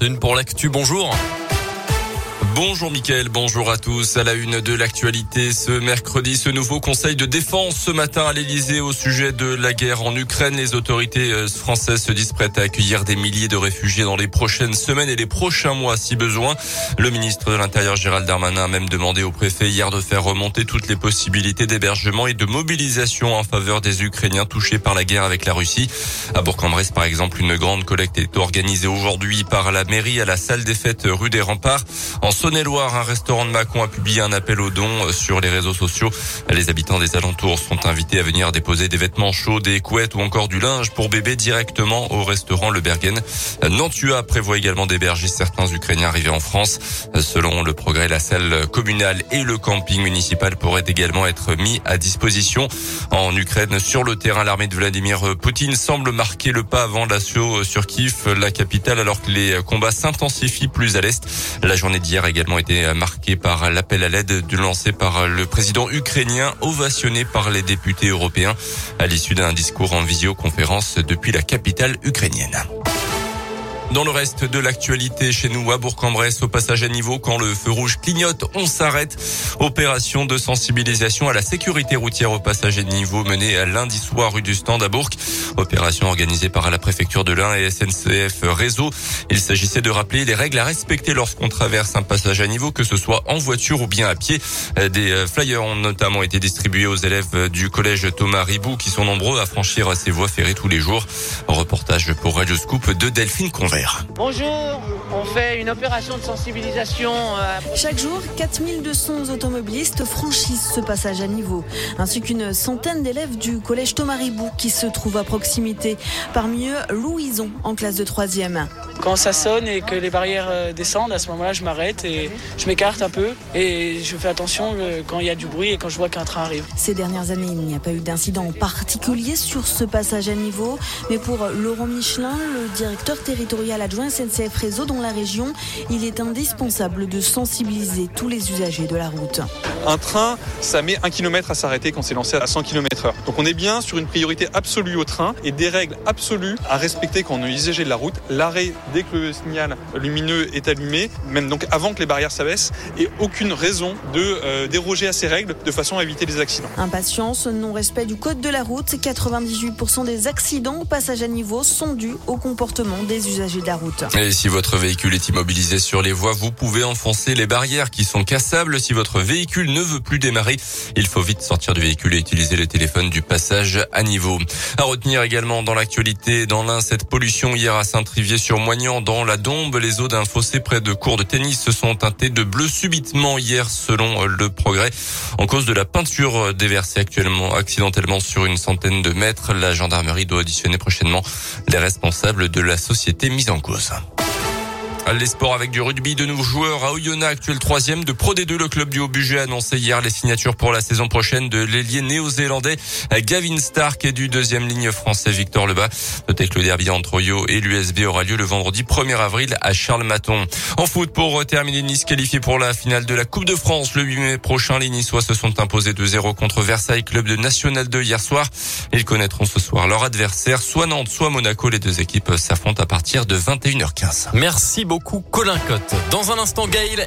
7h41 pour l'actu. Bonjour. Bonjour Mickaël, bonjour à tous. À la une de l'actualité ce mercredi, ce nouveau conseil de défense ce matin à l'Elysée au sujet de la guerre en Ukraine. Les autorités euh, françaises se disent prêtes à accueillir des milliers de réfugiés dans les prochaines semaines et les prochains mois si besoin. Le ministre de l'Intérieur Gérald Darmanin a même demandé au préfet hier de faire remonter toutes les possibilités d'hébergement et de mobilisation en faveur des Ukrainiens touchés par la guerre avec la Russie. À Bourg-en-Bresse par exemple, une grande collecte est organisée aujourd'hui par la mairie à la salle des fêtes rue des Remparts. Saône-et-Loire, un restaurant de Mâcon a publié un appel aux dons sur les réseaux sociaux. Les habitants des alentours sont invités à venir déposer des vêtements chauds, des couettes ou encore du linge pour bébé directement au restaurant Le Bergen. Nantua prévoit également d'héberger certains Ukrainiens arrivés en France. Selon le progrès, la salle communale et le camping municipal pourraient également être mis à disposition. En Ukraine, sur le terrain, l'armée de Vladimir Poutine semble marquer le pas avant l'assaut sur Kiev, la capitale, alors que les combats s'intensifient plus à l'est. La journée d'hier également été marqué par l'appel à l'aide lancé par le président ukrainien, ovationné par les députés européens à l'issue d'un discours en visioconférence depuis la capitale ukrainienne. Dans le reste de l'actualité chez nous à Bourg-en-Bresse, au passage à niveau, quand le feu rouge clignote, on s'arrête. Opération de sensibilisation à la sécurité routière au passage à niveau menée lundi soir rue du Stand à Bourg. Opération organisée par la préfecture de l'Ain et SNCF Réseau. Il s'agissait de rappeler les règles à respecter lorsqu'on traverse un passage à niveau, que ce soit en voiture ou bien à pied. Des flyers ont notamment été distribués aux élèves du collège Thomas Ribou qui sont nombreux à franchir ces voies ferrées tous les jours. Reportage pour Radio Scoop de Delphine Convert. Bonjour, on fait une opération de sensibilisation. Chaque jour, 4200 automobilistes franchissent ce passage à niveau, ainsi qu'une centaine d'élèves du collège Thomas Ribou qui se trouve à proximité. Parmi eux, Louison, en classe de 3e. Quand ça sonne et que les barrières descendent, à ce moment-là, je m'arrête et je m'écarte un peu et je fais attention quand il y a du bruit et quand je vois qu'un train arrive. Ces dernières années, il n'y a pas eu d'incident particulier sur ce passage à niveau, mais pour Laurent Michelin, le directeur territorial adjoint SNCF Réseau dans la région, il est indispensable de sensibiliser tous les usagers de la route. Un train, ça met un kilomètre à s'arrêter quand c'est lancé à 100 km heure. Donc on est bien sur une priorité absolue au train et des règles absolues à respecter quand on est usager de la route. L'arrêt dès que le signal lumineux est allumé, même donc avant que les barrières s'abaissent, et aucune raison de euh, déroger à ces règles de façon à éviter les accidents. Impatience, non-respect du code de la route, 98% des accidents au passage à niveau sont dus au comportement des usagers de la route. Et si votre véhicule est immobilisé sur les voies, vous pouvez enfoncer les barrières qui sont cassables. Si votre véhicule ne veut plus démarrer, il faut vite sortir du véhicule et utiliser le téléphone du passage à niveau. À retenir également dans l'actualité, dans l'Ain, cette pollution hier à Dans la Dombe, les eaux d'un fossé près de cours de tennis se sont teintées de bleu subitement hier, selon le progrès, en cause de la peinture déversée actuellement accidentellement sur une centaine de mètres. La gendarmerie doit auditionner prochainement les responsables de la société mise en cause. Les sports avec du rugby, de nouveaux joueurs à Oyonnax, actuel troisième de Pro D2. Le club du Haut-Budget a annoncé hier les signatures pour la saison prochaine de l'ailier néo-zélandais Gavin Stark et du deuxième ligne français Victor Lebas. Notez que le derby entre Oyo et l'USB aura lieu le vendredi 1er avril à Charles-Maton. En foot, pour terminer, Nice qualifié pour la finale de la Coupe de France le 8 mai prochain. Les Niçois se sont imposés 2-0 contre Versailles, club de National 2 hier soir. Ils connaîtront ce soir leur adversaire, soit Nantes, soit Monaco. Les deux équipes s'affrontent à partir de 21h15. Merci beaucoup, Colin Cotte. Dans un instant, Gaël.